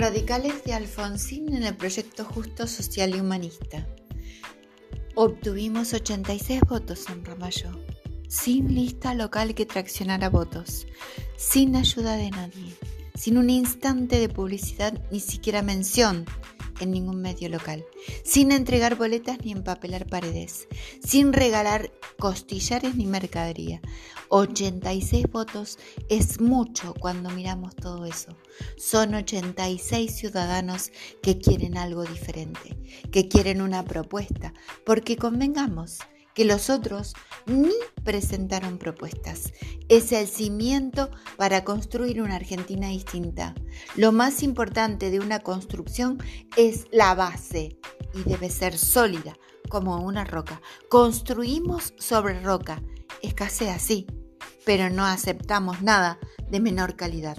Radicales de Alfonsín en el proyecto Justo Social y Humanista. Obtuvimos 86 votos en Ramallo, sin lista local que traccionara votos, sin ayuda de nadie, sin un instante de publicidad, ni siquiera mención en ningún medio local, sin entregar boletas ni empapelar paredes, sin regalar costillares ni mercadería. 86 votos es mucho cuando miramos todo eso. Son 86 ciudadanos que quieren algo diferente, que quieren una propuesta, porque convengamos, que los otros ni presentaron propuestas. Es el cimiento para construir una Argentina distinta. Lo más importante de una construcción es la base y debe ser sólida como una roca. Construimos sobre roca. Escasea, sí, pero no aceptamos nada de menor calidad.